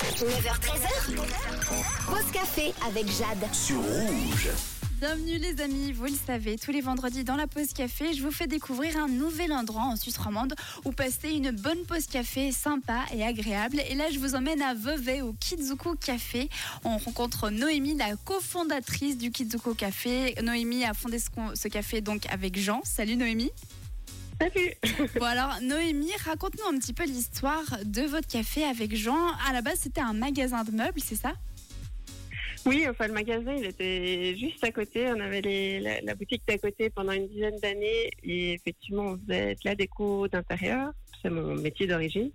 9h13h. Pause café avec Jade. sur rouge. Bienvenue les amis, vous le savez, tous les vendredis dans la pause café, je vous fais découvrir un nouvel endroit en Suisse romande où passer une bonne pause café sympa et agréable. Et là, je vous emmène à Vevey au Kizuko Café. On rencontre Noémie, la cofondatrice du Kizuko Café. Noémie a fondé ce, ce café donc avec Jean. Salut Noémie. Salut Bon alors Noémie, raconte-nous un petit peu l'histoire de votre café avec Jean. À la base, c'était un magasin de meubles, c'est ça? Oui, enfin le magasin, il était juste à côté. On avait la, boutique d'à côté pendant une dizaine d'années et effectivement, on faisait de la déco d'intérieur. C'est mon métier d'origine.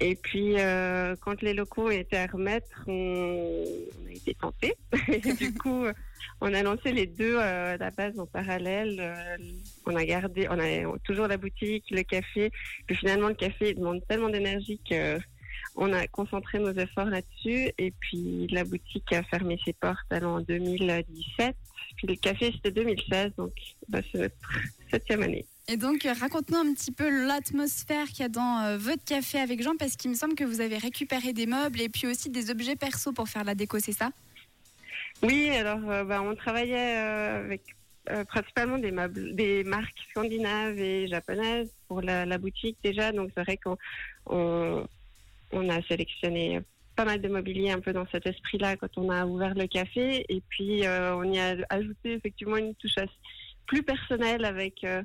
Et puis, euh, quand les locaux étaient à remettre, on, a été tentés. Et du coup, on a lancé les deux euh, à la base en parallèle. Euh, on a gardé, on a toujours la boutique, le café. Puis finalement, le café demande tellement d'énergie que on a concentré nos efforts là-dessus. Et puis la boutique a fermé ses portes alors en 2017. Puis le café, c'était 2016. Donc, bah, c'est notre septième année. Et donc, euh, raconte-nous un petit peu l'atmosphère qu'il y a dans euh, votre café avec Jean, parce qu'il me semble que vous avez récupéré des meubles et puis aussi des objets perso pour faire la déco, c'est ça? Oui, alors euh, bah, on travaillait euh, avec principalement des meubles, des marques scandinaves et japonaises pour la, la boutique déjà. Donc c'est vrai qu'on on, a sélectionné pas mal de mobilier un peu dans cet esprit-là quand on a ouvert le café. Et puis euh, on y a ajouté effectivement une touche assez- plus personnelle avec euh,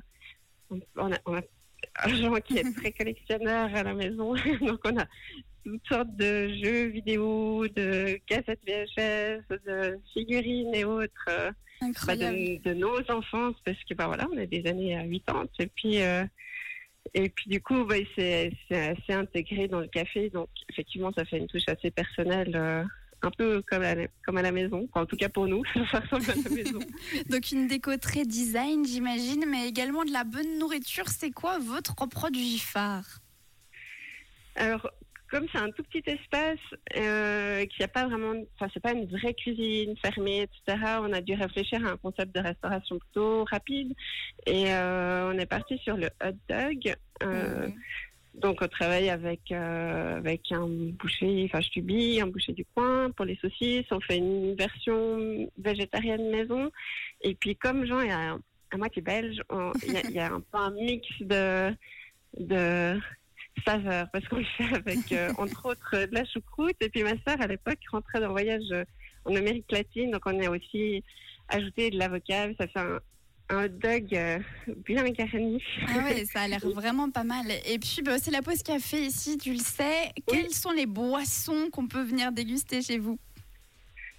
on, a, on a un Jean qui est très collectionneur à la maison. Donc on a toutes sortes de jeux vidéo, de cassettes VHS, de figurines et autres euh, bah, de, de nos enfants, parce que bah voilà, on a des années à 80 et puis euh, et puis du coup, c'est c'est assez intégré dans le café, donc effectivement, ça fait une touche assez personnelle. euh, un peu comme à, la, comme à la maison, Enfin, en tout cas pour nous, ça ressemble à la maison. Donc, une déco très design, j'imagine, mais également de la bonne nourriture. C'est quoi votre produit phare? Alors, comme c'est un tout petit espace, euh, qu'il n'y a pas vraiment, enfin, c'est pas une vraie cuisine fermée, etc. On a dû réfléchir à un concept de restauration plutôt rapide, et euh, on est parti sur le hot dog. Euh, Donc, on travaille avec avec un boucher, enfin, Stubby, un boucher du coin pour les saucisses. On fait une version végétarienne maison, et puis comme Jean est à, à moitié belge, il y, y a un peu un mix de de saveurs parce qu'on le fait avec euh, entre autres euh, de la choucroute. Et puis ma sœur à l'époque rentrait d'un voyage euh, en Amérique latine. Donc on a aussi ajouté de l'avocat. Ça fait un, un hot dog euh, bien garni. Ah ouais, ça a l'air vraiment pas mal. Et puis, bah, c'est la pause café ici, tu le sais. Quelles sont les boissons qu'on peut venir déguster chez vous?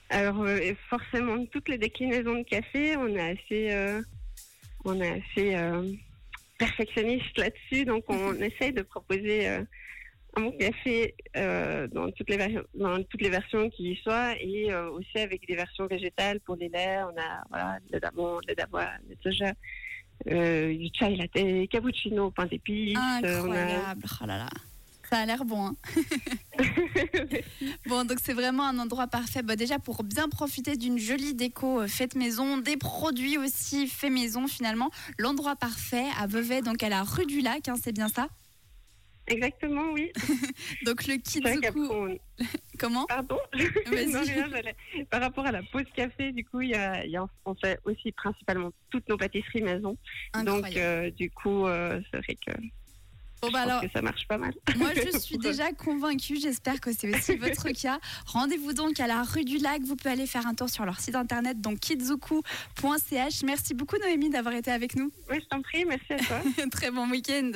Alors euh, forcément toutes les déclinaisons de café. On est assez on est assez perfectionniste là-dessus donc on essaye de proposer euh, un bon café euh, dans toutes les versions dans toutes les versions qui y soient et euh, aussi avec des versions végétales pour les laits on a voilà le d'amande le d'avoine le soja du chai latte cappuccino pain d'épices euh, on a- Incroyable. Oh là là. Ça a l'air bon. hein. bon, donc c'est vraiment un endroit parfait. Bah, déjà pour bien profiter d'une jolie déco euh, faite maison, des produits aussi faits maison finalement. L'endroit parfait à Vevey, donc à la rue du Lac, hein, c'est bien ça? exactement oui Donc le on- Comment? Pardon? Non, rien, Par rapport à la pause café, du coup, il y a, il y a- on fait aussi principalement toutes nos pâtisseries maison. Donc, Incroyable. euh, du coup, euh, c'est vrai que, Bon, je bah pense alors, que ça marche pas mal. Moi, je suis déjà convaincue. J'espère que c'est aussi votre cas. Rendez-vous donc à la rue du Lac. Vous pouvez aller faire un tour sur leur site internet, donc kizuku.ch. Merci beaucoup, Noémie, d'avoir été avec nous. Oui, je t'en prie, merci à toi. Très bon week-end.